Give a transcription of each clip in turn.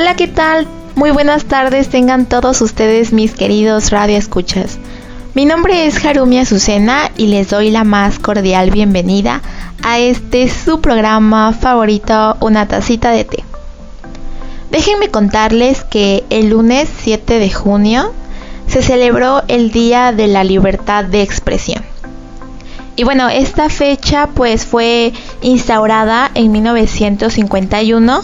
Hola, ¿qué tal? Muy buenas tardes tengan todos ustedes mis queridos radioescuchas. Mi nombre es Harumi Azucena y les doy la más cordial bienvenida a este su programa favorito, Una tacita de té. Déjenme contarles que el lunes 7 de junio se celebró el Día de la Libertad de Expresión. Y bueno, esta fecha pues fue instaurada en 1951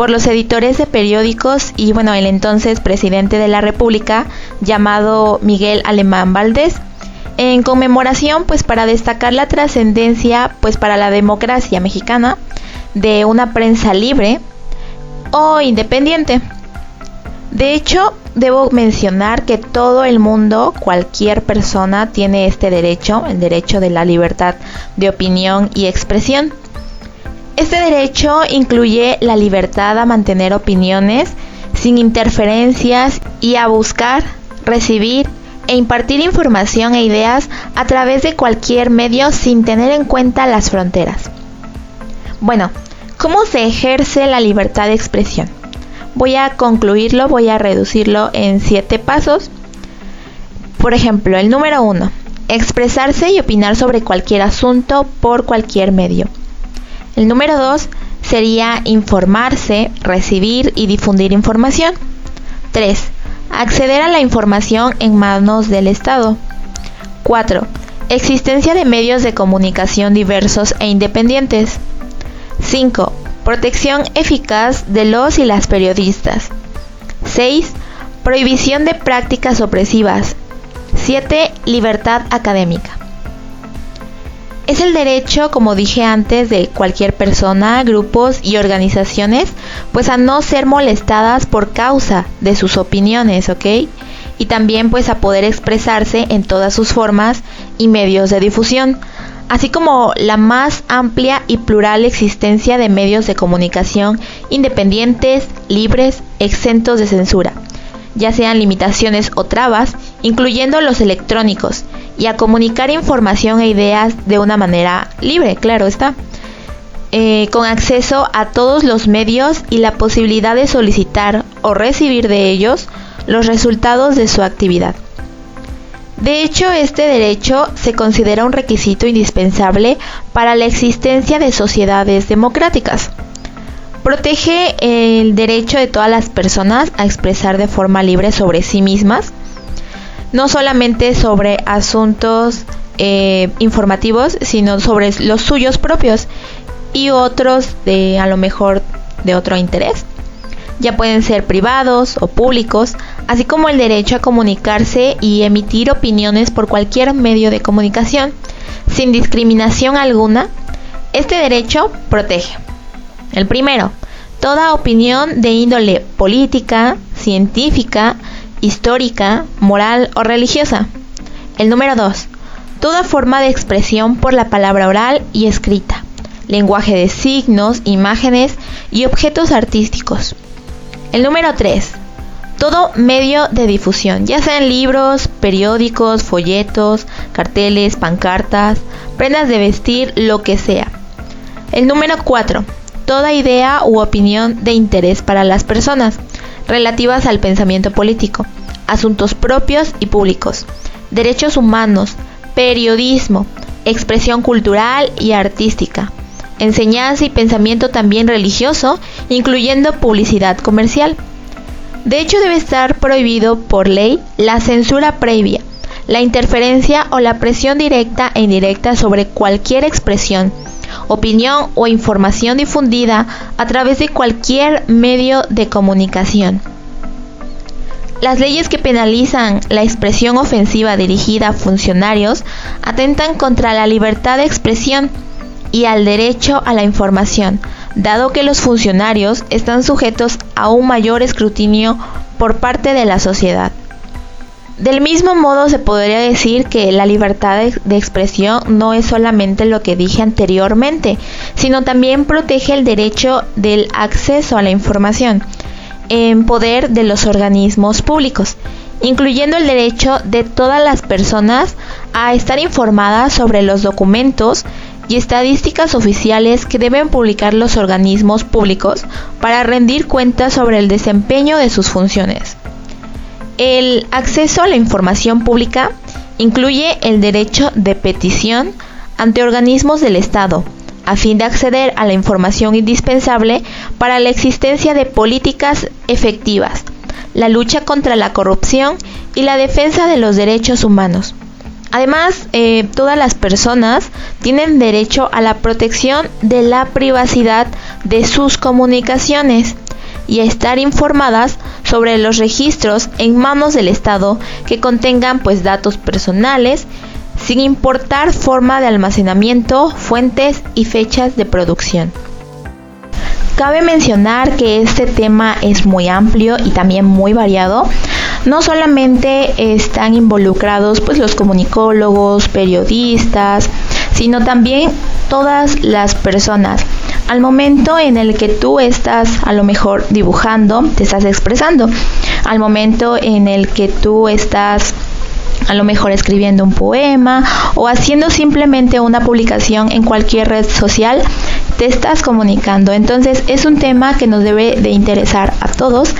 por los editores de periódicos y bueno, el entonces presidente de la República llamado Miguel Alemán Valdés en conmemoración pues para destacar la trascendencia pues para la democracia mexicana de una prensa libre o independiente. De hecho, debo mencionar que todo el mundo, cualquier persona, tiene este derecho, el derecho de la libertad de opinión y expresión. Este derecho incluye la libertad a mantener opiniones sin interferencias y a buscar, recibir e impartir información e ideas a través de cualquier medio sin tener en cuenta las fronteras. Bueno, ¿cómo se ejerce la libertad de expresión? voy a concluirlo, voy a reducirlo en siete pasos. Por ejemplo, el número uno, expresarse y opinar sobre cualquier asunto por cualquier medio. El número dos sería informarse, recibir y difundir información. 3. Acceder a la información en manos del Estado. 4. Existencia de medios de comunicación diversos e independientes. 5. Protección eficaz de los y las periodistas. 6. Prohibición de prácticas opresivas. 7. Libertad académica. Es el derecho, como dije antes, de cualquier persona, grupos y organizaciones, pues a no ser molestadas por causa de sus opiniones, ¿ok? Y también pues a poder expresarse en todas sus formas y medios de difusión, así como la más amplia y plural existencia de medios de comunicación independientes, libres, exentos de censura, ya sean limitaciones o trabas, incluyendo los electrónicos, y a comunicar información e ideas de una manera libre, claro está. Eh, con acceso a todos los medios y la posibilidad de solicitar o recibir de ellos los resultados de su actividad. De hecho, este derecho se considera un requisito indispensable para la existencia de sociedades democráticas. Protege el derecho de todas las personas a expresar de forma libre sobre sí mismas, no solamente sobre asuntos eh, informativos, sino sobre los suyos propios y otros de a lo mejor de otro interés ya pueden ser privados o públicos, así como el derecho a comunicarse y emitir opiniones por cualquier medio de comunicación, sin discriminación alguna. Este derecho protege. El primero, toda opinión de índole política, científica, histórica, moral o religiosa. El número 2. Toda forma de expresión por la palabra oral y escrita, lenguaje de signos, imágenes y objetos artísticos. El número 3. Todo medio de difusión, ya sean libros, periódicos, folletos, carteles, pancartas, prendas de vestir, lo que sea. El número 4. Toda idea u opinión de interés para las personas, relativas al pensamiento político, asuntos propios y públicos, derechos humanos, periodismo, expresión cultural y artística, enseñanza y pensamiento también religioso, incluyendo publicidad comercial. De hecho, debe estar prohibido por ley la censura previa, la interferencia o la presión directa e indirecta sobre cualquier expresión, opinión o información difundida a través de cualquier medio de comunicación. Las leyes que penalizan la expresión ofensiva dirigida a funcionarios atentan contra la libertad de expresión y al derecho a la información, dado que los funcionarios están sujetos a un mayor escrutinio por parte de la sociedad. Del mismo modo se podría decir que la libertad de expresión no es solamente lo que dije anteriormente, sino también protege el derecho del acceso a la información en poder de los organismos públicos, incluyendo el derecho de todas las personas a estar informadas sobre los documentos y estadísticas oficiales que deben publicar los organismos públicos para rendir cuentas sobre el desempeño de sus funciones. El acceso a la información pública incluye el derecho de petición ante organismos del Estado, a fin de acceder a la información indispensable para la existencia de políticas efectivas, la lucha contra la corrupción y la defensa de los derechos humanos. Además, eh, todas las personas tienen derecho a la protección de la privacidad de sus comunicaciones y a estar informadas sobre los registros en manos del Estado que contengan pues datos personales sin importar forma de almacenamiento, fuentes y fechas de producción. Cabe mencionar que este tema es muy amplio y también muy variado. No solamente están involucrados pues los comunicólogos, periodistas, sino también todas las personas. Al momento en el que tú estás a lo mejor dibujando, te estás expresando. Al momento en el que tú estás a lo mejor escribiendo un poema o haciendo simplemente una publicación en cualquier red social, te estás comunicando. Entonces es un tema que nos debe de interesar a todos.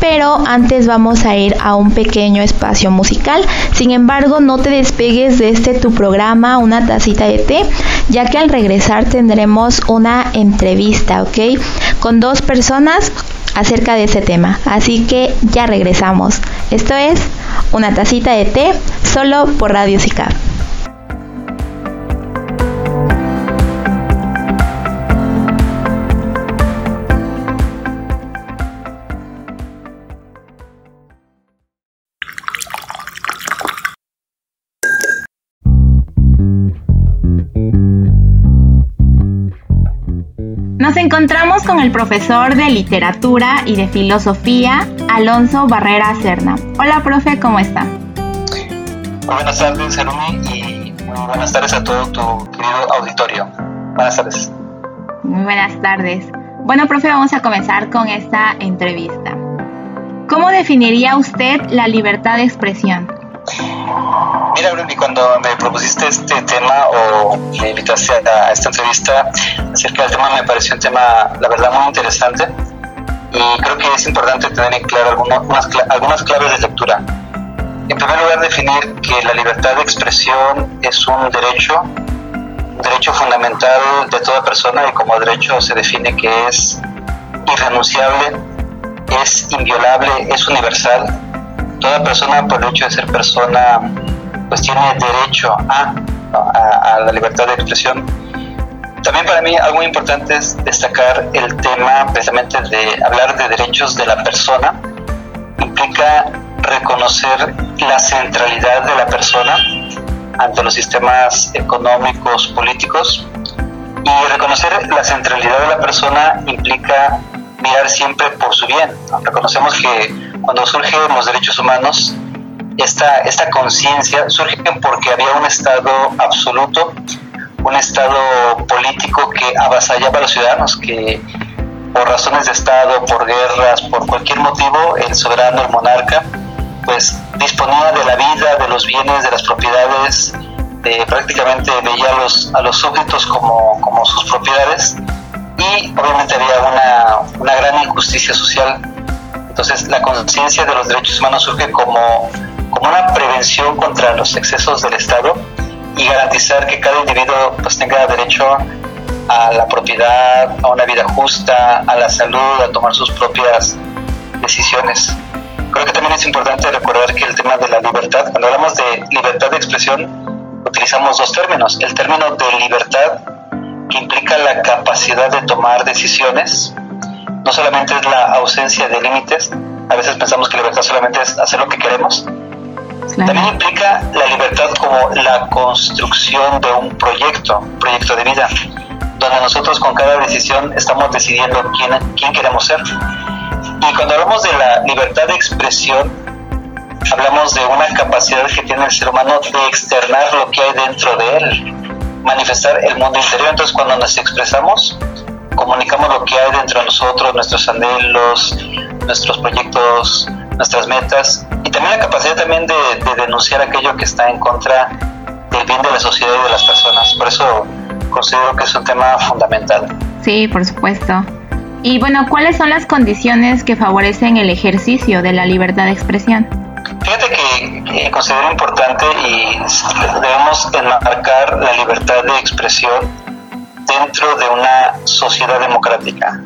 Pero antes vamos a ir a un pequeño espacio musical. Sin embargo, no te despegues de este tu programa, una tacita de té, ya que al regresar tendremos una entrevista, ¿ok? Con dos personas acerca de ese tema. Así que ya regresamos. Esto es una tacita de té solo por Radio SICAP. Nos encontramos con el profesor de literatura y de filosofía, Alonso Barrera Cerna. Hola, profe, ¿cómo está? Muy buenas tardes, Harumi, y muy buenas tardes a todo tu querido auditorio. Buenas tardes. Muy buenas tardes. Bueno, profe, vamos a comenzar con esta entrevista. ¿Cómo definiría usted la libertad de expresión? Mira, Bruni, cuando me propusiste este tema o me invitaste a, esta entrevista acerca del tema, me pareció un tema, la verdad, muy interesante y creo que es importante tener en claro algunas, algunas claves de lectura. En primer lugar, definir que la libertad de expresión es un derecho, un derecho fundamental de toda persona y como derecho se define que es irrenunciable, es inviolable, es universal toda persona por el hecho de ser persona pues tiene derecho a, a, la libertad de expresión. También para mí algo importante es destacar el tema precisamente de hablar de derechos de la persona. Implica reconocer la centralidad de la persona ante los sistemas económicos, políticos. Y reconocer la centralidad de la persona implica mirar siempre por su bien. Reconocemos que cuando surgen los derechos humanos, esta, esta conciencia surge porque había un Estado absoluto, un Estado político que avasallaba a los ciudadanos, que por razones de Estado, por guerras, por cualquier motivo, el soberano, el monarca, pues disponía de la vida, de los bienes, de las propiedades, de, prácticamente veía a los, a los súbditos como, como sus propiedades y obviamente había una, una gran injusticia social. Entonces, la conciencia de los derechos humanos surge como, como una prevención contra los excesos del Estado y garantizar que cada individuo pues, tenga derecho a la propiedad, a una vida justa, a la salud, a tomar sus propias decisiones. Creo que también es importante recordar que el tema de la libertad, cuando hablamos de libertad de expresión, utilizamos dos términos. El término de libertad, que implica la capacidad de tomar decisiones, no solamente es la ausencia de límites, a veces pensamos que libertad solamente es hacer lo que queremos, también implica la libertad como la construcción de un proyecto, un proyecto de vida, donde nosotros con cada decisión estamos decidiendo quién, quién queremos ser. Y cuando hablamos de la libertad de expresión, hablamos de una capacidad que tiene el ser humano de externar lo que hay dentro de él, manifestar el mundo interior. Entonces cuando nos expresamos, comunicamos lo que hay dentro de nosotros, nuestros anhelos, nuestros proyectos, nuestras metas y también la capacidad también de, denunciar aquello que está en contra del bien de la sociedad y de las personas. Por eso considero que es un tema fundamental. Sí, por supuesto. Y bueno, ¿cuáles son las condiciones que favorecen el ejercicio de la libertad de expresión? Fíjate que considero importante y debemos enmarcar la libertad de expresión dentro de una sociedad democrática,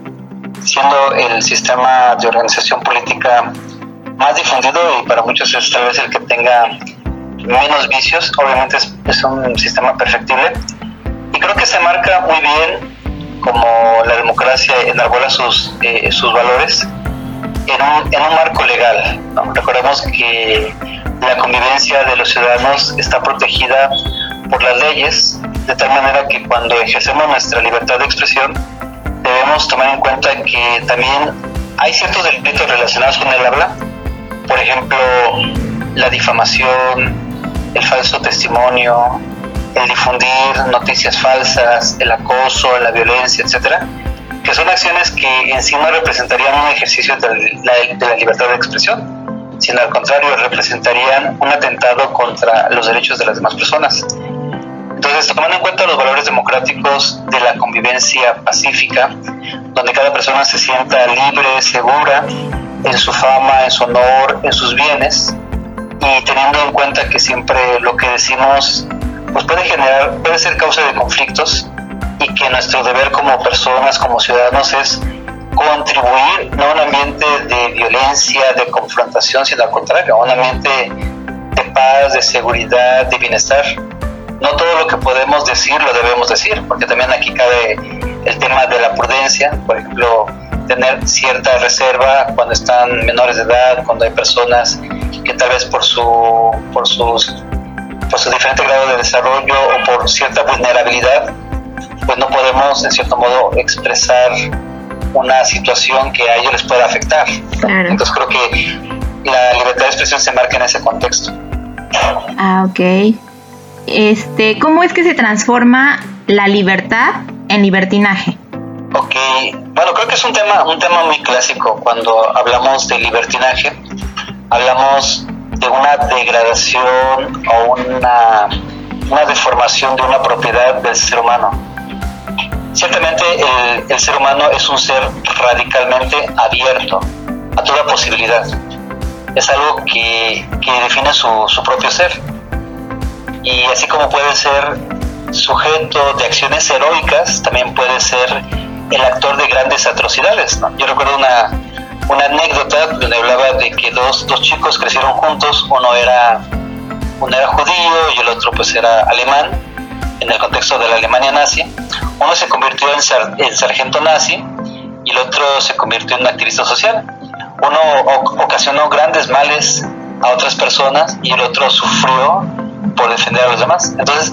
siendo el sistema de organización política más difundido y para muchos es tal vez el que tenga menos vicios, obviamente es, un sistema perfectible y creo que se marca muy bien como la democracia enarbola sus, eh, sus valores en un, en un marco legal. Recordemos que la convivencia de los ciudadanos está protegida por las leyes, de tal manera que cuando ejercemos nuestra libertad de expresión debemos tomar en cuenta que también hay ciertos delitos relacionados con el habla, por ejemplo, la difamación, el falso testimonio, el difundir noticias falsas, el acoso, la violencia, etcétera, que son acciones que en sí no representarían un ejercicio de la, libertad de expresión, sino al contrario representarían un atentado contra los derechos de las demás personas. Entonces, tomando en cuenta los valores democráticos de la convivencia pacífica, donde cada persona se sienta libre, segura en su fama, en su honor, en sus bienes, y teniendo en cuenta que siempre lo que decimos pues puede generar, puede ser causa de conflictos y que nuestro deber como personas, como ciudadanos es contribuir no a un ambiente de violencia, de confrontación, sino al contrario, a un ambiente de paz, de seguridad, de bienestar. No todo lo que podemos decir lo debemos decir, porque también aquí cabe el tema de la prudencia, por ejemplo, tener cierta reserva cuando están menores de edad, cuando hay personas que tal vez por su por sus por su diferente grado de desarrollo o por cierta vulnerabilidad, pues no podemos en cierto modo expresar una situación que a ellos les pueda afectar. Entonces creo que la libertad de expresión se marca en ese contexto. Ah, ok. Este, ¿cómo es que se transforma la libertad en libertinaje? Ok, bueno, creo que es un tema, un tema muy clásico cuando hablamos de libertinaje. Hablamos de una degradación o una, una deformación de una propiedad del ser humano. Ciertamente el, ser humano es un ser radicalmente abierto a toda posibilidad. Es algo que, que define su, su propio ser. Y así como puede ser sujeto de acciones heroicas, también puede ser el actor de grandes atrocidades. Yo recuerdo una, una anécdota donde hablaba de que dos, dos chicos crecieron juntos, uno era, uno era judío y el otro pues era alemán, en el contexto de la Alemania nazi. Uno se convirtió en, en sargento nazi y el otro se convirtió en activista social. Uno ocasionó grandes males a otras personas y el otro sufrió por defender a los demás. Entonces,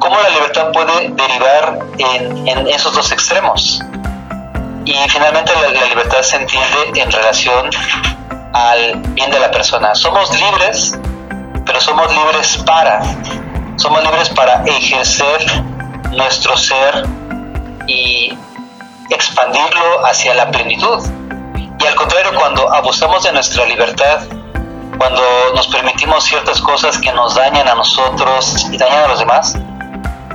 cómo la libertad puede derivar en, en esos dos extremos. Y finalmente la, la, libertad se entiende en relación al bien de la persona. Somos libres, pero somos libres para, somos libres para ejercer nuestro ser y expandirlo hacia la plenitud. Y al contrario, cuando abusamos de nuestra libertad, cuando nos permitimos ciertas cosas que nos dañan a nosotros y dañan a los demás,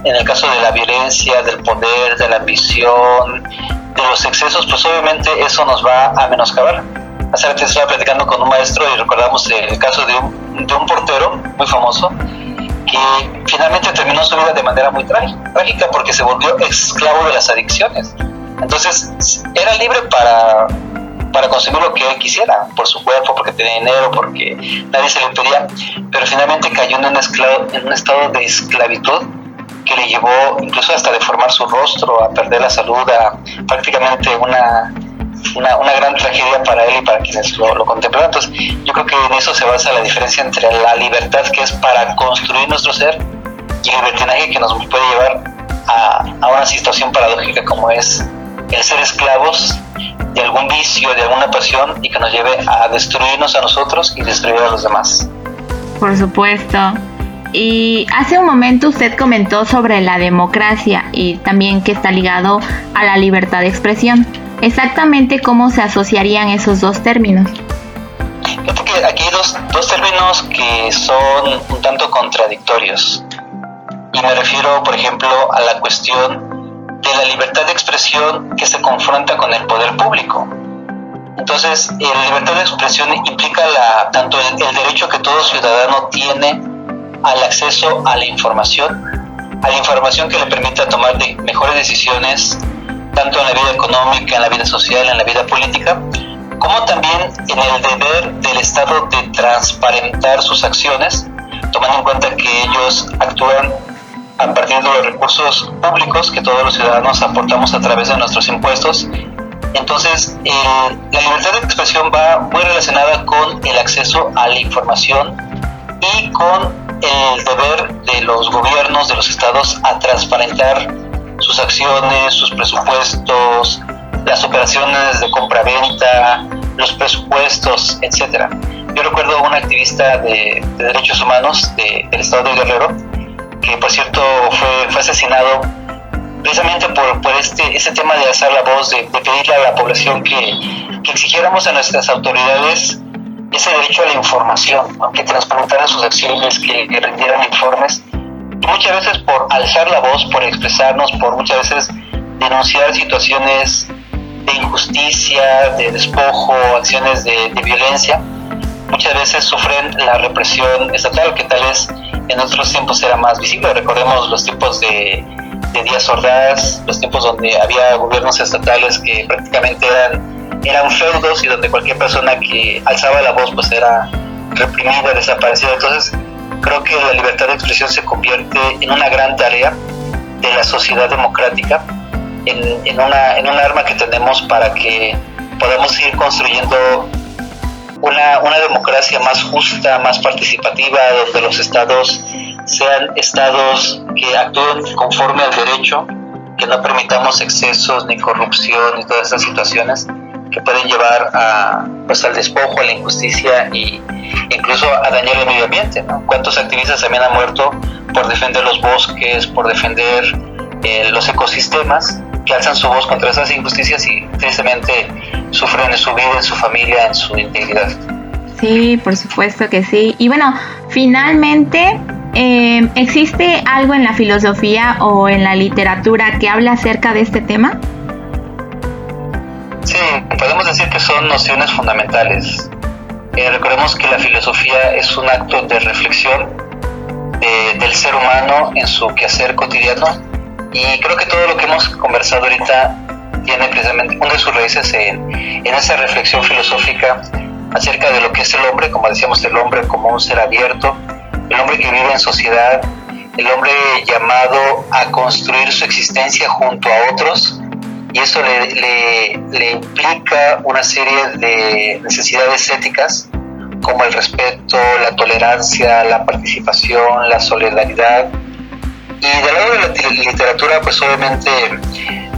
en el caso de la violencia, del poder, de la ambición, de los excesos, pues obviamente eso nos va a menoscabar. Hace rato estaba platicando con un maestro y recordamos el caso de un, de un portero muy famoso que finalmente terminó su vida de manera muy trágica porque se volvió esclavo de las adicciones. Entonces era libre para, para consumir lo que él quisiera, por su cuerpo, porque tenía dinero, porque nadie se le impedía, pero finalmente cayó en un, esclavo, en un estado de esclavitud que le llevó incluso hasta deformar su rostro, a perder la salud, a prácticamente una, una, una gran tragedia para él y para quienes lo, lo contemplaron. Entonces, yo creo que en eso se basa la diferencia entre la libertad que es para construir nuestro ser y el libertinaje que nos puede llevar a, a una situación paradójica como es el ser esclavos de algún vicio, de alguna pasión y que nos lleve a destruirnos a nosotros y destruir a los demás. Por supuesto. Y hace un momento usted comentó sobre la democracia y también que está ligado a la libertad de expresión. Exactamente cómo se asociarían esos dos términos. aquí hay dos, términos que son un tanto contradictorios. Y me refiero, por ejemplo, a la cuestión de la libertad de expresión que se confronta con el poder público. Entonces, la libertad de expresión implica la, tanto el derecho que todo ciudadano tiene al acceso a la información, a la información que le permita tomar de mejores decisiones, tanto en la vida económica, en la vida social, en la vida política, como también en el deber del Estado de transparentar sus acciones, tomando en cuenta que ellos actúan a partir de los recursos públicos que todos los ciudadanos aportamos a través de nuestros impuestos. Entonces, la libertad de expresión va muy relacionada con el acceso a la información y con el deber de los gobiernos de los estados a transparentar sus acciones, sus presupuestos, las operaciones de compra-venta, los presupuestos, etcétera. Yo recuerdo a un activista de, derechos humanos del estado de Guerrero, que por cierto fue, fue asesinado precisamente por, por este, este tema de alzar la voz, de, pedirle a la población que, que, exigiéramos a nuestras autoridades ese derecho a la información, que transparentaran sus acciones, que, que rindieran informes. Muchas veces por alzar la voz, por expresarnos, por muchas veces denunciar situaciones de injusticia, de despojo, acciones de, violencia, muchas veces sufren la represión estatal, que tal vez en otros tiempos era más visible. Recordemos los tiempos de, de Díaz Ordaz, los tiempos donde había gobiernos estatales que prácticamente eran, eran feudos y donde cualquier persona que alzaba la voz pues era reprimida, desaparecida. Entonces creo que la libertad de expresión se convierte en una gran tarea de la sociedad democrática en, una, en un arma que tenemos para que podamos ir construyendo una, una democracia más justa, más participativa, donde los estados sean estados que actúen conforme al derecho, que no permitamos excesos ni corrupción y todas estas situaciones que pueden llevar a, pues, al despojo, a la injusticia e incluso a dañar el medio ambiente. ¿no? ¿Cuántos activistas también han muerto por defender los bosques, por defender eh, los ecosistemas que alzan su voz contra esas injusticias y tristemente sufren en su vida, en su familia, en su integridad. Sí, por supuesto que sí. Y bueno, finalmente, eh, ¿existe algo en la filosofía o en la literatura que habla acerca de este tema? Sí, podemos decir que son nociones fundamentales. Eh, recordemos que la filosofía es un acto de reflexión del ser humano en su quehacer cotidiano y creo que todo lo que hemos conversado ahorita tiene precisamente una de sus raíces en, en esa reflexión filosófica acerca de lo que es el hombre, como decíamos, el hombre como un ser abierto, el hombre que vive en sociedad, el hombre llamado a construir su existencia junto a otros, y eso le, le, implica una serie de necesidades éticas como el respeto, la tolerancia, la participación, la solidaridad, y del lado de la literatura, pues obviamente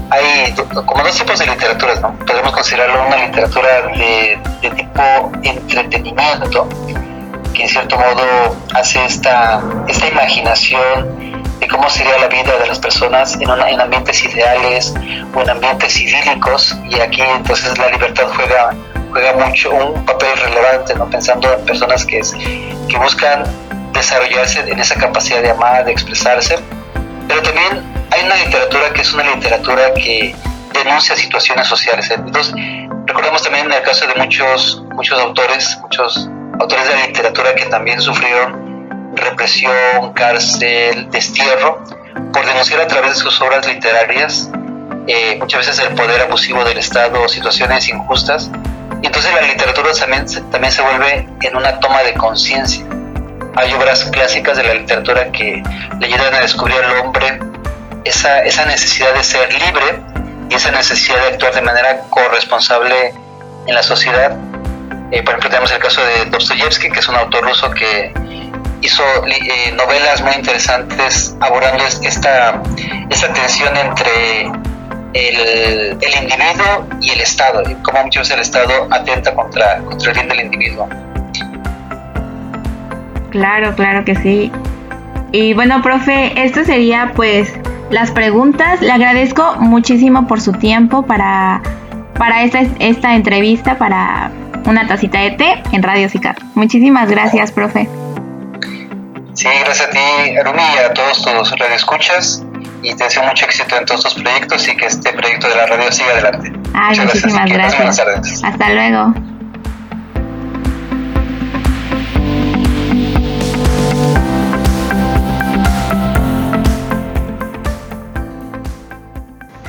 hay como dos tipos de literaturas, ¿no? Podemos considerarlo una literatura de, tipo entretenimiento, que en cierto modo hace esta, esta imaginación de cómo sería la vida de las personas en, en ambientes ideales o en ambientes idílicos, y aquí entonces la libertad juega juega mucho un papel relevante, ¿no? pensando en personas que, que buscan desarrollarse en esa capacidad de amar, de expresarse, pero también hay una literatura que es una literatura que denuncia situaciones sociales. Entonces, recordemos también el caso de muchos, muchos autores, muchos autores de la literatura que también sufrieron represión, cárcel, destierro, por denunciar a través de sus obras literarias eh, muchas veces el poder abusivo del Estado situaciones injustas. Y entonces la literatura también, también se vuelve en una toma de conciencia hay obras clásicas de la literatura que le ayudan a descubrir al hombre esa, esa necesidad de ser libre y esa necesidad de actuar de manera corresponsable en la sociedad. Eh, por ejemplo, tenemos el caso de Dostoyevsky, que es un autor ruso que hizo eh, novelas muy interesantes abordando esta, esta tensión entre el, el, individuo y el Estado, y cómo muchas veces el Estado atenta contra, contra el bien del individuo. Claro, claro que sí. Y bueno, profe, esto sería pues las preguntas. Le agradezco muchísimo por su tiempo para, para esta, esta entrevista, para una tacita de té en Radio Cicar. Muchísimas gracias, profe. Sí, gracias a ti, Arumi, y a todos tus radioescuchas. Y te deseo mucho éxito en todos tus proyectos y que este proyecto de la radio siga adelante. Ay, muchísimas gracias. Hasta luego.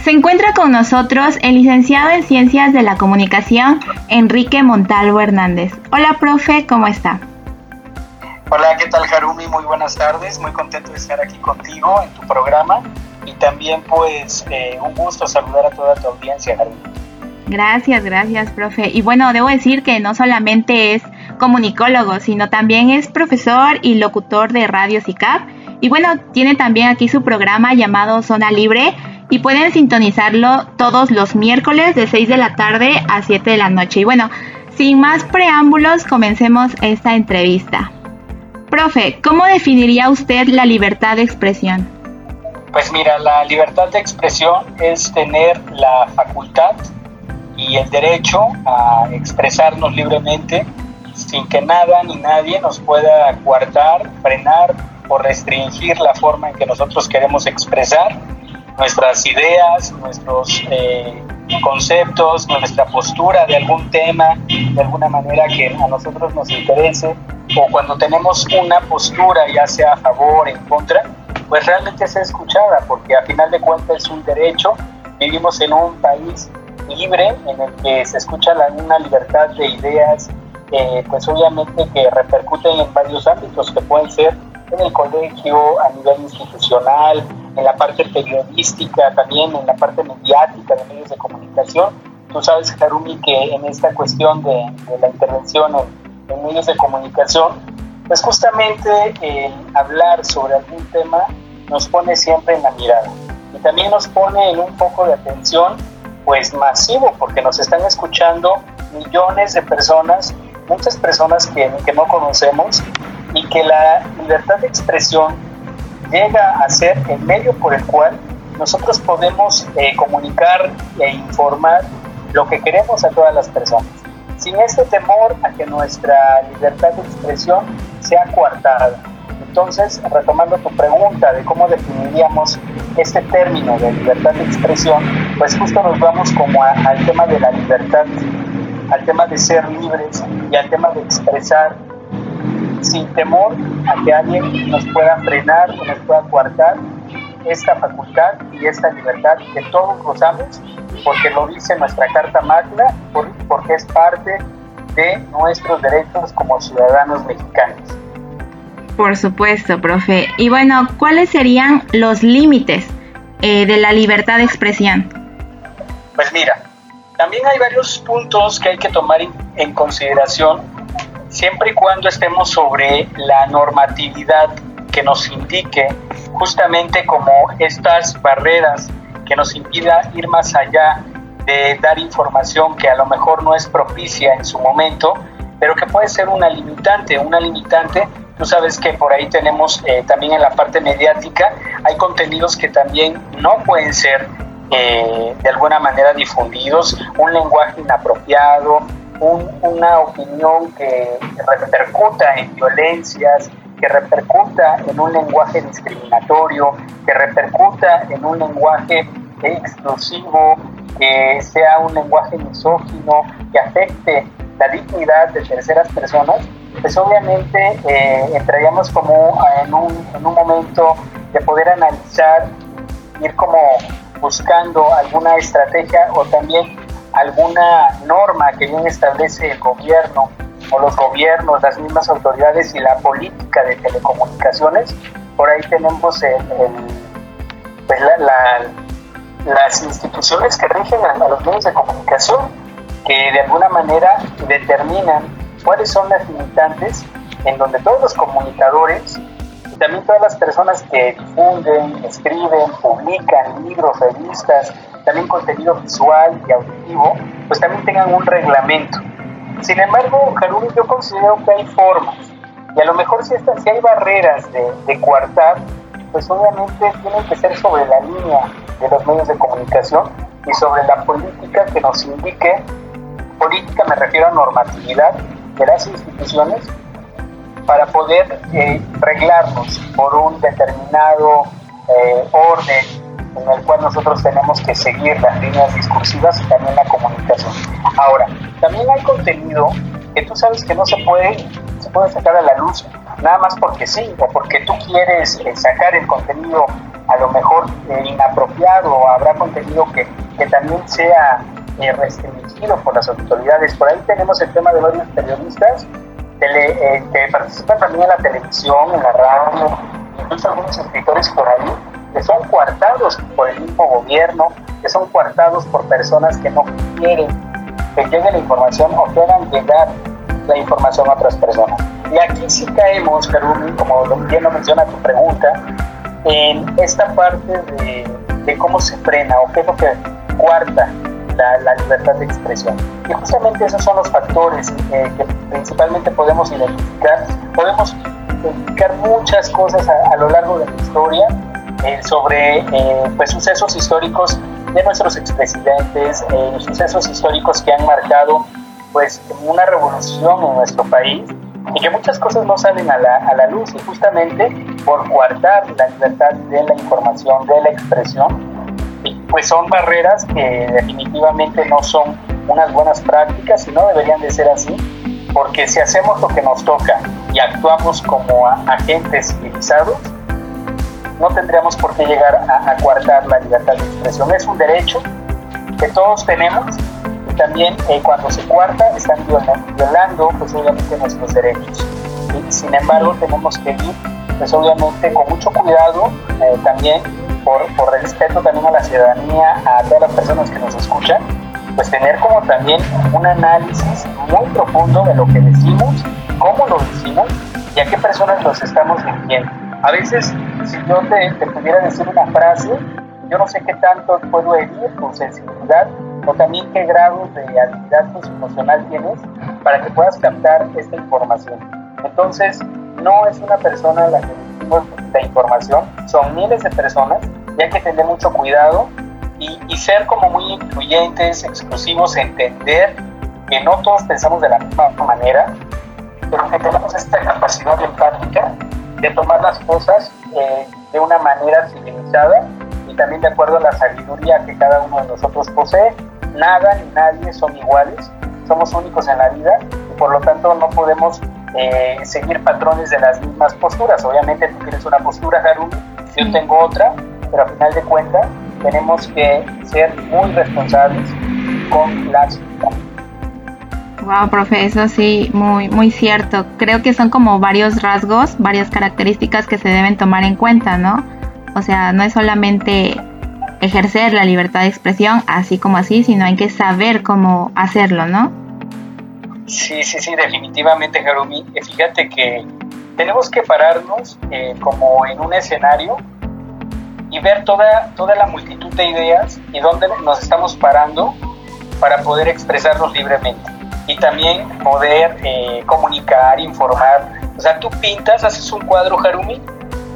Se encuentra con nosotros el licenciado en Ciencias de la Comunicación, Enrique Montalvo Hernández. Hola, profe, ¿cómo está? Hola, ¿qué tal, Harumi? Muy buenas tardes. Muy contento de estar aquí contigo en tu programa. Y también, pues, eh, un gusto saludar a toda tu audiencia, Harumi. Gracias, gracias, profe. Y bueno, debo decir que no solamente es comunicólogo, sino también es profesor y locutor de Radio CICAP. Y bueno, tiene también aquí su programa llamado Zona Libre, y pueden sintonizarlo todos los miércoles de 6 de la tarde a 7 de la noche. Y bueno, sin más preámbulos, comencemos esta entrevista. Profe, ¿cómo definiría usted la libertad de expresión? Pues mira, la libertad de expresión es tener la facultad y el derecho a expresarnos libremente sin que nada ni nadie nos pueda coartar, frenar o restringir la forma en que nosotros queremos expresar nuestras ideas, nuestros eh, conceptos, nuestra postura de algún tema, de alguna manera que a nosotros nos interese, o cuando tenemos una postura, ya sea a favor en contra, pues realmente sea escuchada, porque a final de cuentas es un derecho, vivimos en un país libre en el que se escucha la, una libertad de ideas, eh, pues obviamente que repercuten en varios ámbitos que pueden ser en el colegio, a nivel institucional, en la parte periodística, también en la parte mediática de medios de comunicación. Tú sabes, Harumi, que en esta cuestión de, la intervención en, medios de comunicación, pues justamente el hablar sobre algún tema nos pone siempre en la mirada y también nos pone en un poco de atención pues masivo porque nos están escuchando millones de personas, muchas personas que, que no conocemos y que la libertad de expresión llega a ser el medio por el cual nosotros podemos eh, comunicar e informar lo que queremos a todas las personas, sin este temor a que nuestra libertad de expresión sea coartada. Entonces, retomando tu pregunta de cómo definiríamos este término de libertad de expresión, pues justo nos vamos como al tema de la libertad, al tema de ser libres y al tema de expresar sin temor a que alguien nos pueda frenar o nos pueda coartar esta facultad y esta libertad que todos gozamos, porque lo dice nuestra Carta Magna, porque es parte de nuestros derechos como ciudadanos mexicanos. Por supuesto, profe. Y bueno, ¿cuáles serían los límites eh, de la libertad de expresión? Pues mira, también hay varios puntos que hay que tomar en consideración siempre y cuando estemos sobre la normatividad que nos indique justamente como estas barreras que nos impida ir más allá de dar información que a lo mejor no es propicia en su momento, pero que puede ser una limitante, una limitante. Tú sabes que por ahí tenemos eh, también en la parte mediática, hay contenidos que también no pueden ser eh, de alguna manera difundidos, un lenguaje inapropiado, una opinión que repercuta en violencias, que repercuta en un lenguaje discriminatorio, que repercuta en un lenguaje exclusivo, que sea un lenguaje misógino, que afecte la dignidad de terceras personas, pues obviamente eh, entraríamos como en un, en un momento de poder analizar, ir como buscando alguna estrategia o también alguna norma que bien establece el gobierno o los gobiernos, las mismas autoridades y la política de telecomunicaciones. Por ahí tenemos pues, las instituciones que rigen a, los medios de comunicación, que de alguna manera determinan cuáles son las limitantes en donde todos los comunicadores y también todas las personas que difunden, escriben, publican libros, revistas, también contenido visual y auditivo, pues también tengan un reglamento. Sin embargo, Harumi, yo considero que hay formas, y a lo mejor si, si hay barreras de, de coartar, pues obviamente tienen que ser sobre la línea de los medios de comunicación y sobre la política que nos indique, política me refiero a normatividad de las instituciones, para poder eh, reglarnos por un determinado eh, orden en el cual nosotros tenemos que seguir las líneas discursivas y también la comunicación. Ahora, también hay contenido que tú sabes que no se puede, se puede sacar a la luz nada más porque sí, o porque tú quieres eh, sacar el contenido a lo mejor eh, inapropiado, o habrá contenido que, que también sea eh, restringido por las autoridades. Por ahí tenemos el tema de varios periodistas que participan también en la televisión, en la radio, incluso algunos escritores por ahí, que son coartados por el mismo gobierno, que son coartados por personas que no quieren que llegue la información o quieran llegar la información a otras personas. Y aquí sí caemos, Karumi, como bien lo menciona tu pregunta, en esta parte de, cómo se frena o qué es lo que cuarta la, libertad de expresión. Y justamente esos son los factores eh, que principalmente podemos identificar. Podemos identificar muchas cosas a, lo largo de la historia eh, sobre eh, pues, sucesos históricos de nuestros expresidentes, sucesos históricos que han marcado pues una revolución en nuestro país y que muchas cosas no salen a la, a la luz y justamente por guardar la libertad de la información, de la expresión, pues son barreras que definitivamente no son unas buenas prácticas y no deberían de ser así, porque si hacemos lo que nos toca y actuamos como agentes civilizados, no tendríamos por qué llegar a, a coartar la libertad de expresión. Es un derecho que todos tenemos también eh, cuando se cuarta están violando, pues obviamente nuestros derechos. Y, sin embargo tenemos que ir pues obviamente con mucho cuidado eh, también por, por respeto también a la ciudadanía, a todas las personas que nos escuchan, pues tener como también un análisis muy profundo de lo que decimos, cómo lo decimos y a qué personas nos estamos dirigiendo. A veces, si yo te, pudiera decir una frase, yo no sé qué tanto puedo herir con sensibilidad o también qué grado de habilidad emocional tienes para que puedas captar esta información. Entonces, no es una persona la que la información, son miles de personas y hay que tener mucho cuidado y, y ser como muy influyentes, exclusivos, entender que no todos pensamos de la misma manera, pero que tenemos esta capacidad empática de tomar las cosas eh, de una manera civilizada y también de acuerdo a la sabiduría que cada uno de nosotros posee nada ni nadie son iguales, somos únicos en la vida y por lo tanto no podemos eh, seguir patrones de las mismas posturas. Obviamente tú tienes una postura, Harumi, yo tengo otra, pero a final de cuentas tenemos que ser muy responsables con las Wow, profe, eso sí, muy, muy cierto. Creo que son como varios rasgos, varias características que se deben tomar en cuenta, ¿no? O sea, no es solamente ejercer la libertad de expresión así como así, sino hay que saber cómo hacerlo, ¿no? Sí, sí, sí, definitivamente, Harumi. Fíjate que tenemos que pararnos eh, como en un escenario y ver toda, toda la multitud de ideas y dónde nos estamos parando para poder expresarnos libremente y también poder eh, comunicar, informar. O sea, tú pintas, haces un cuadro, Harumi,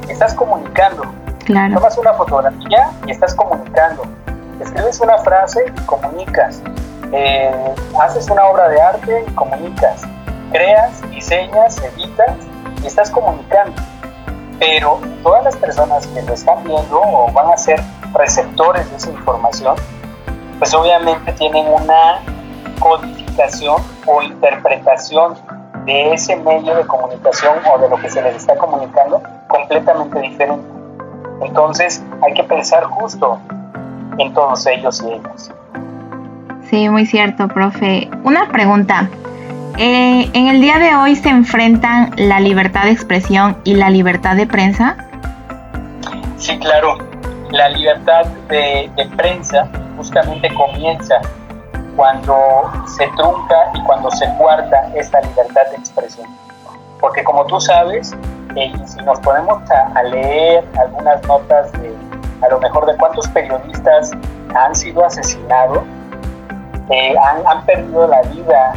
estás comunicando, Tomas una fotografía y estás comunicando. Escribes una frase y comunicas. Eh, haces una obra de arte y comunicas. Creas, diseñas, editas y estás comunicando. Pero todas las personas que lo están viendo o van a ser receptores de esa información, pues obviamente tienen una codificación o interpretación de ese medio de comunicación o de lo que se les está comunicando completamente diferente. Entonces hay que pensar justo en todos ellos y ellas. Sí, muy cierto, profe. Una pregunta. Eh, ¿En el día de hoy se enfrentan la libertad de expresión y la libertad de prensa? Sí, claro. La libertad de, de prensa justamente comienza cuando se trunca y cuando se guarda esta libertad de expresión. Porque como tú sabes, y si nos ponemos a, leer algunas notas de a lo mejor de cuántos periodistas han sido asesinados, eh, han, perdido la vida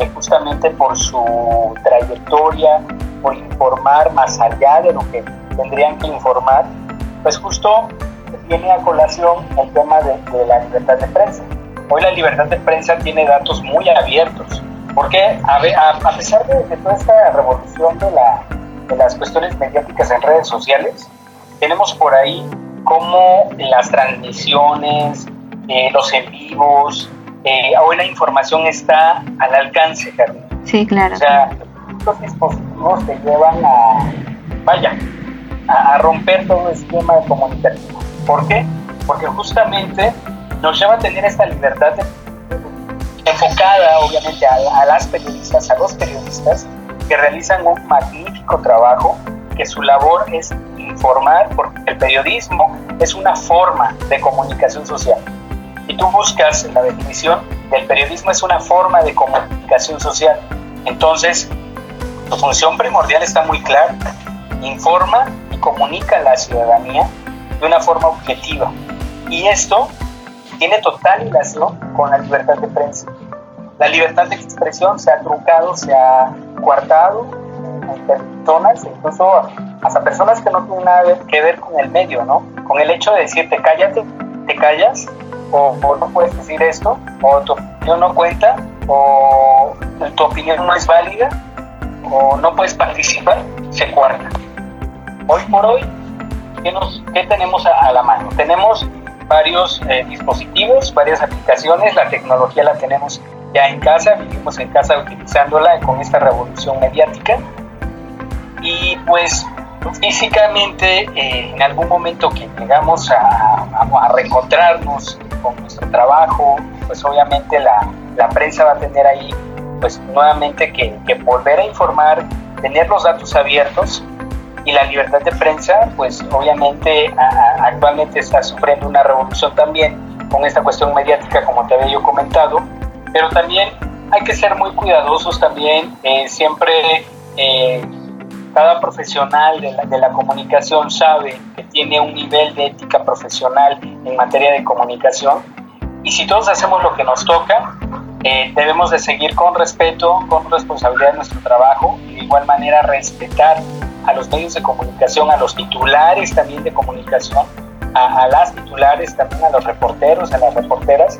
eh, justamente por su trayectoria, por informar más allá de lo que tendrían que informar, pues justo viene a colación el tema de la libertad de prensa. Hoy la libertad de prensa tiene datos muy abiertos, Porque a, pesar de, toda esta revolución de, la, de las cuestiones mediáticas en redes sociales, tenemos por ahí como las transmisiones, eh, los en vivos, eh, hoy la información está al alcance, Carmen. Sí, claro. O sea, estos dispositivos te llevan a, vaya, a, romper todo el esquema de comunicación. ¿Por qué? Porque justamente nos lleva a tener esta libertad enfocada, obviamente, a, a las periodistas, a los periodistas que realizan un magnífico trabajo, que su labor es informar, porque el periodismo es una forma de comunicación social. Si tú buscas la definición, del periodismo es una forma de comunicación social. Entonces, su función primordial está muy clara. Informa y comunica a la ciudadanía de una forma objetiva. Y esto tiene total relación con la libertad de prensa. La libertad de expresión se ha trucado, se ha coartado personas, incluso hasta personas que no tienen nada que ver con el medio, ¿no? Con el hecho de decirte cállate, te callas, o, no puedes decir esto, o tu opinión no cuenta, o tu opinión no es válida, o no puedes participar, se cuarta. Hoy por hoy, ¿qué, nos, qué tenemos a, la mano? Tenemos varios eh, dispositivos, varias aplicaciones, la tecnología la tenemos ya en casa, vivimos en casa utilizándola con esta revolución mediática. Y pues físicamente eh, en algún momento que llegamos a, a, reencontrarnos con nuestro trabajo, pues obviamente la, la, prensa va a tener ahí pues nuevamente que, que, volver a informar, tener los datos abiertos y la libertad de prensa pues obviamente actualmente está sufriendo una revolución también con esta cuestión mediática como te había yo comentado, pero también hay que ser muy cuidadosos también, eh, siempre eh, cada profesional de la, de la, comunicación sabe que tiene un nivel de ética profesional en materia de comunicación y si todos hacemos lo que nos toca, eh, debemos de seguir con respeto, con responsabilidad nuestro trabajo y de igual manera respetar a los medios de comunicación, a los titulares también de comunicación, a, las titulares, también a los reporteros, a las reporteras,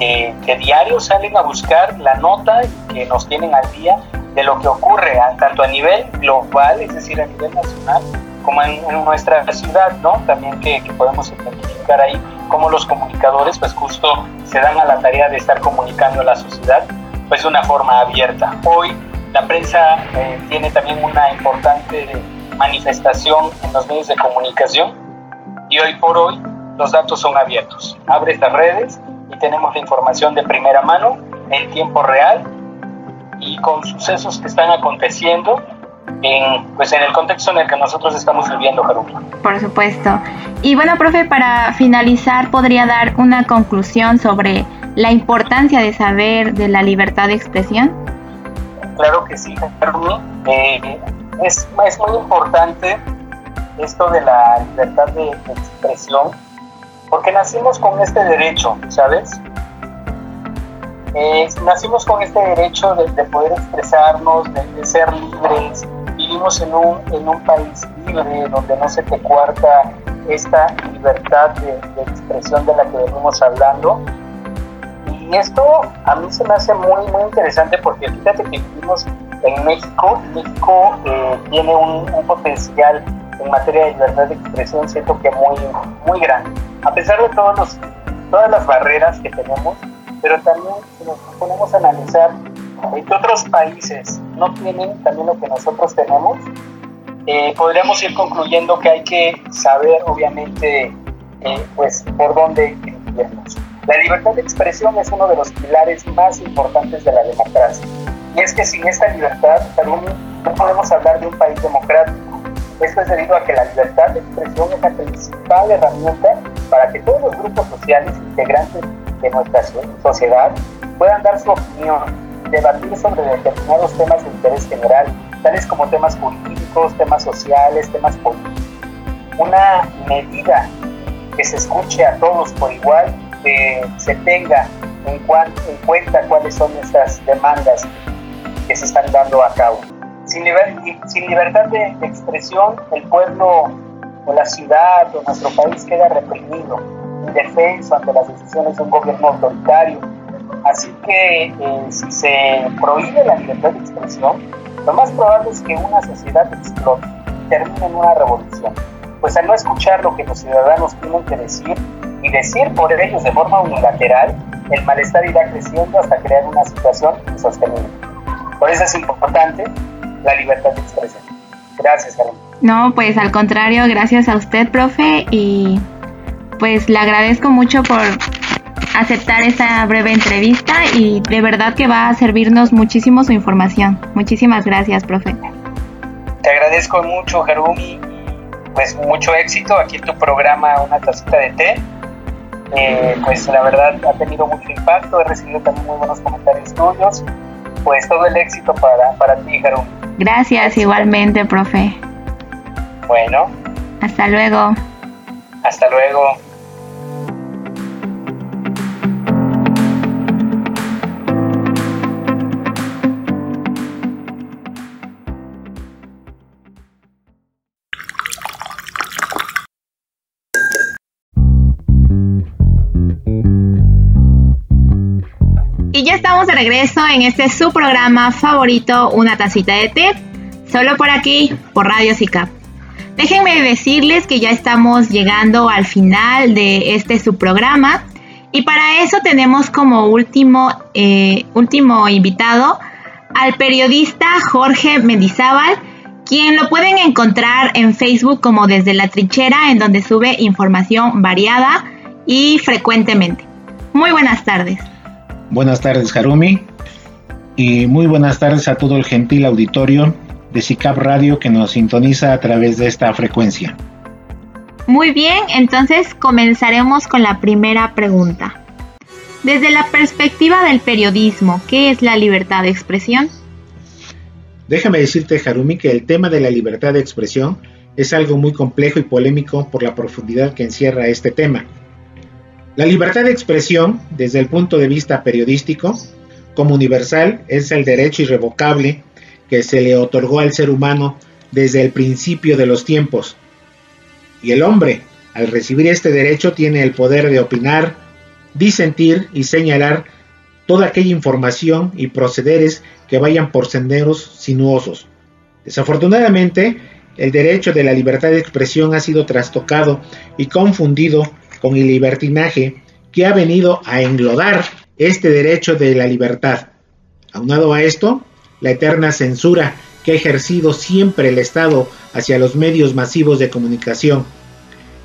eh, que diario salen a buscar la nota que nos tienen al día de lo que ocurre tanto a nivel global, es decir, a nivel nacional, como en, nuestra ciudad, ¿no? También que, podemos identificar ahí cómo los comunicadores, pues justo se dan a la tarea de estar comunicando a la sociedad, pues de una forma abierta. Hoy la prensa eh, tiene también una importante manifestación en los medios de comunicación y hoy por hoy los datos son abiertos. Abre estas redes y tenemos la información de primera mano en tiempo real y con sucesos que están aconteciendo en, pues en el contexto en el que nosotros estamos viviendo, Jaruma. Por supuesto. Y bueno, profe, para finalizar, ¿podría dar una conclusión sobre la importancia de saber de la libertad de expresión? Claro que sí, Jaruma. Eh, es, es muy importante esto de la libertad de, expresión, porque nacimos con este derecho, ¿sabes? Eh, nacimos con este derecho de, poder expresarnos, de, ser libres, vivimos en un, en un país libre donde no se te cuarta esta libertad de, expresión de la que venimos hablando. Y esto a mí se me hace muy, muy interesante porque fíjate que vivimos en México, México eh, tiene un, un, potencial en materia de libertad de expresión, siento que muy, muy grande. A pesar de todos los, todas las barreras que tenemos, pero también si nos ponemos a analizar que otros países no tienen también lo que nosotros tenemos, eh, podríamos ir concluyendo que hay que saber, obviamente, eh, pues por dónde irnos. La libertad de expresión es uno de los pilares más importantes de la democracia. Y es que sin esta libertad, no podemos hablar de un país democrático. Esto es debido a que la libertad de expresión es la principal herramienta para que todos los grupos sociales integrantes de nuestra sociedad puedan dar su opinión, debatir sobre determinados temas de interés general, tales como temas políticos, temas sociales, temas políticos. Una medida que se escuche a todos por igual, que se tenga en, en cuenta cuáles son estas demandas que se están dando a cabo. Sin, libertad de expresión, el pueblo o la ciudad o nuestro país queda reprimido defensa ante las decisiones de un gobierno autoritario. Así que eh, si se prohíbe la libertad de expresión, lo más probable es que una sociedad explote termine en una revolución. Pues al no escuchar lo que los ciudadanos tienen que decir y decir por ellos de forma unilateral, el malestar irá creciendo hasta crear una situación insostenible. Por eso es importante la libertad de expresión. Gracias, Carmen. No, pues al contrario, gracias a usted, profe, y pues le agradezco mucho por aceptar esta breve entrevista y de verdad que va a servirnos muchísimo su información. Muchísimas gracias, profe. Te agradezco mucho, Harumi, y pues mucho éxito aquí en tu programa Una tacita de té. Eh, pues la verdad ha tenido mucho impacto, he recibido también muy buenos comentarios tuyos. Pues todo el éxito para, para ti, Harumi. Gracias, igualmente, profe. Bueno. Hasta luego. Hasta luego. Estamos de regreso en este su programa favorito, Una tacita de té, solo por aquí, por Radio SICAP. Déjenme decirles que ya estamos llegando al final de este su programa y para eso tenemos como último, eh, último invitado al periodista Jorge Mendizábal, quien lo pueden encontrar en Facebook como desde la trinchera, en donde sube información variada y frecuentemente. Muy buenas tardes. Buenas tardes, Harumi. Y muy buenas tardes a todo el gentil auditorio de SICAP Radio que nos sintoniza a través de esta frecuencia. Muy bien, entonces comenzaremos con la primera pregunta. Desde la perspectiva del periodismo, ¿qué es la libertad de expresión? Déjame decirte, Harumi, que el tema de la libertad de expresión es algo muy complejo y polémico por la profundidad que encierra este tema. La libertad de expresión, desde el punto de vista periodístico, como universal, es el derecho irrevocable que se le otorgó al ser humano desde el principio de los tiempos. Y el hombre, al recibir este derecho, tiene el poder de opinar, disentir y señalar toda aquella información y procederes que vayan por senderos sinuosos. Desafortunadamente, el derecho de la libertad de expresión ha sido trastocado y confundido con el libertinaje que ha venido a englodar este derecho de la libertad. Aunado a esto, la eterna censura que ha ejercido siempre el Estado hacia los medios masivos de comunicación.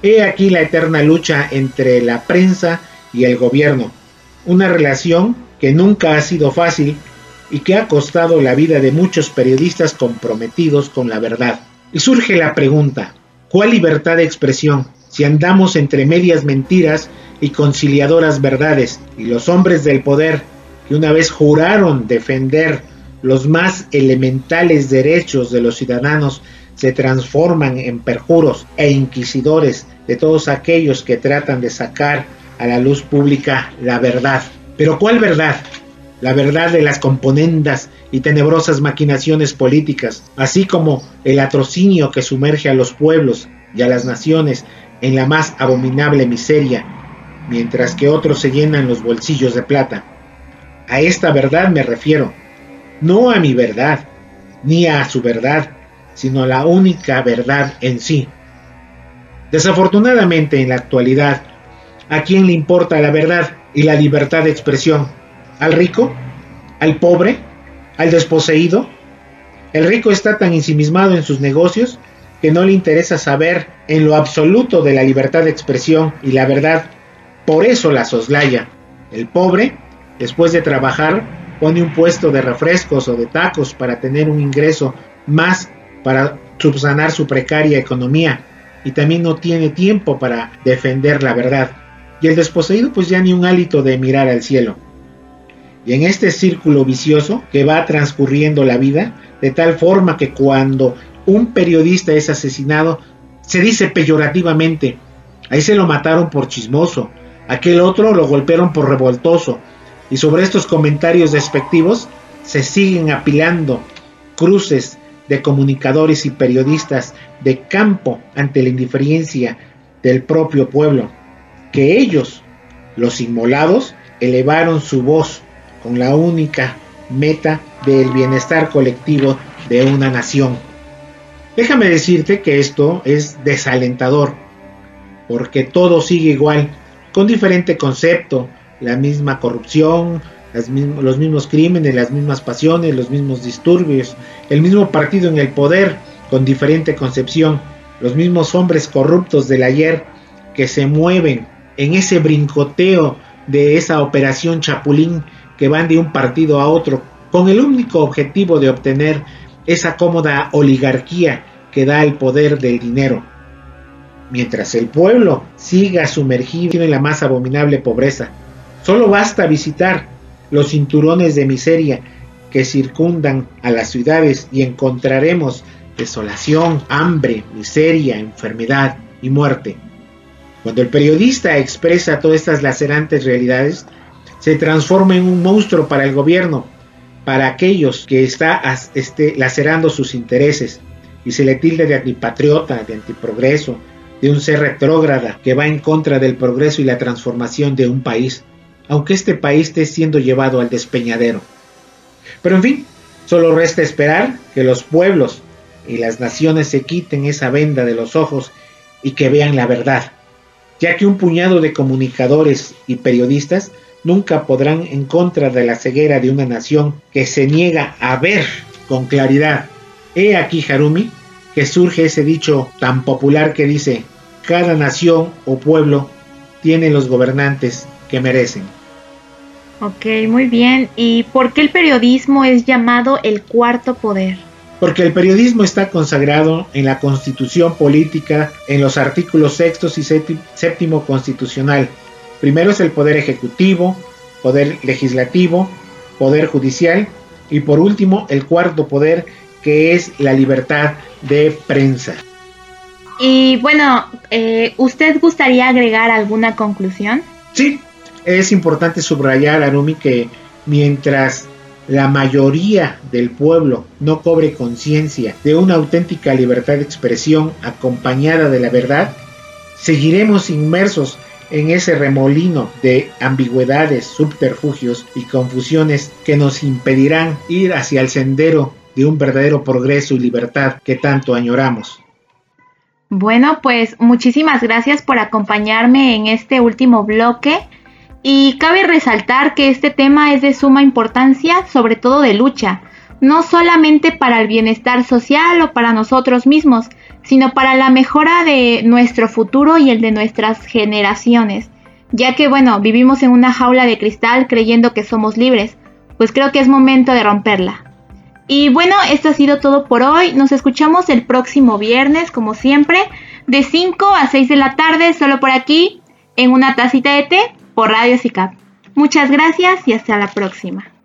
He aquí la eterna lucha entre la prensa y el gobierno, una relación que nunca ha sido fácil y que ha costado la vida de muchos periodistas comprometidos con la verdad. Y surge la pregunta, ¿cuál libertad de expresión? Si andamos entre medias mentiras y conciliadoras verdades, y los hombres del poder, que una vez juraron defender los más elementales derechos de los ciudadanos, se transforman en perjuros e inquisidores de todos aquellos que tratan de sacar a la luz pública la verdad. Pero ¿cuál verdad? La verdad de las componendas y tenebrosas maquinaciones políticas, así como el atrocinio que sumerge a los pueblos y a las naciones en la más abominable miseria, mientras que otros se llenan los bolsillos de plata. A esta verdad me refiero, no a mi verdad, ni a su verdad, sino a la única verdad en sí. Desafortunadamente en la actualidad, ¿a quién le importa la verdad y la libertad de expresión? ¿Al rico? ¿Al pobre? ¿Al desposeído? El rico está tan ensimismado en sus negocios que no le interesa saber en lo absoluto de la libertad de expresión y la verdad, por eso la soslaya. El pobre, después de trabajar, pone un puesto de refrescos o de tacos para tener un ingreso más para subsanar su precaria economía y también no tiene tiempo para defender la verdad. Y el desposeído pues ya ni un hálito de mirar al cielo. Y en este círculo vicioso que va transcurriendo la vida, de tal forma que cuando un periodista es asesinado, se dice peyorativamente, ahí se lo mataron por chismoso, aquel otro lo golpearon por revoltoso, y sobre estos comentarios despectivos se siguen apilando cruces de comunicadores y periodistas de campo ante la indiferencia del propio pueblo, que ellos, los inmolados, elevaron su voz con la única meta del bienestar colectivo de una nación. Déjame decirte que esto es desalentador, porque todo sigue igual, con diferente concepto, la misma corrupción, los mismos crímenes, las mismas pasiones, los mismos disturbios, el mismo partido en el poder, con diferente concepción, los mismos hombres corruptos del ayer que se mueven en ese brincoteo de esa operación chapulín que van de un partido a otro con el único objetivo de obtener esa cómoda oligarquía que da el poder del dinero. Mientras el pueblo siga sumergido en la más abominable pobreza, solo basta visitar los cinturones de miseria que circundan a las ciudades y encontraremos desolación, hambre, miseria, enfermedad y muerte. Cuando el periodista expresa todas estas lacerantes realidades, se transforma en un monstruo para el gobierno, para aquellos que está este, lacerando sus intereses, y se le tilde de antipatriota, de antiprogreso, de un ser retrógrada que va en contra del progreso y la transformación de un país, aunque este país esté siendo llevado al despeñadero. Pero en fin, solo resta esperar que los pueblos y las naciones se quiten esa venda de los ojos y que vean la verdad, ya que un puñado de comunicadores y periodistas nunca podrán en contra de la ceguera de una nación que se niega a ver con claridad. He aquí, Harumi, que surge ese dicho tan popular que dice, cada nación o pueblo tiene los gobernantes que merecen. Ok, muy bien. ¿Y por qué el periodismo es llamado el cuarto poder? porque el periodismo está consagrado en la constitución política en los artículos sextos y séptimo constitucional. Primero es el poder ejecutivo, poder legislativo, poder judicial y por último el cuarto poder que es la libertad de prensa. Y bueno, eh, ¿usted gustaría agregar alguna conclusión? Sí, es importante subrayar, Arumi, que mientras la mayoría del pueblo no cobre conciencia de una auténtica libertad de expresión acompañada de la verdad, seguiremos inmersos en ese remolino de ambigüedades, subterfugios y confusiones que nos impedirán ir hacia el sendero de un verdadero progreso y libertad que tanto añoramos. Bueno, pues muchísimas gracias por acompañarme en este último bloque y cabe resaltar que este tema es de suma importancia, sobre todo de lucha, no solamente para el bienestar social o para nosotros mismos, sino para la mejora de nuestro futuro y el de nuestras generaciones, ya que bueno, vivimos en una jaula de cristal creyendo que somos libres, pues creo que es momento de romperla. Y bueno, esto ha sido todo por hoy, nos escuchamos el próximo viernes, como siempre, de 5 a 6 de la tarde, solo por aquí, en una tacita de té por Radio SICAP. Muchas gracias y hasta la próxima.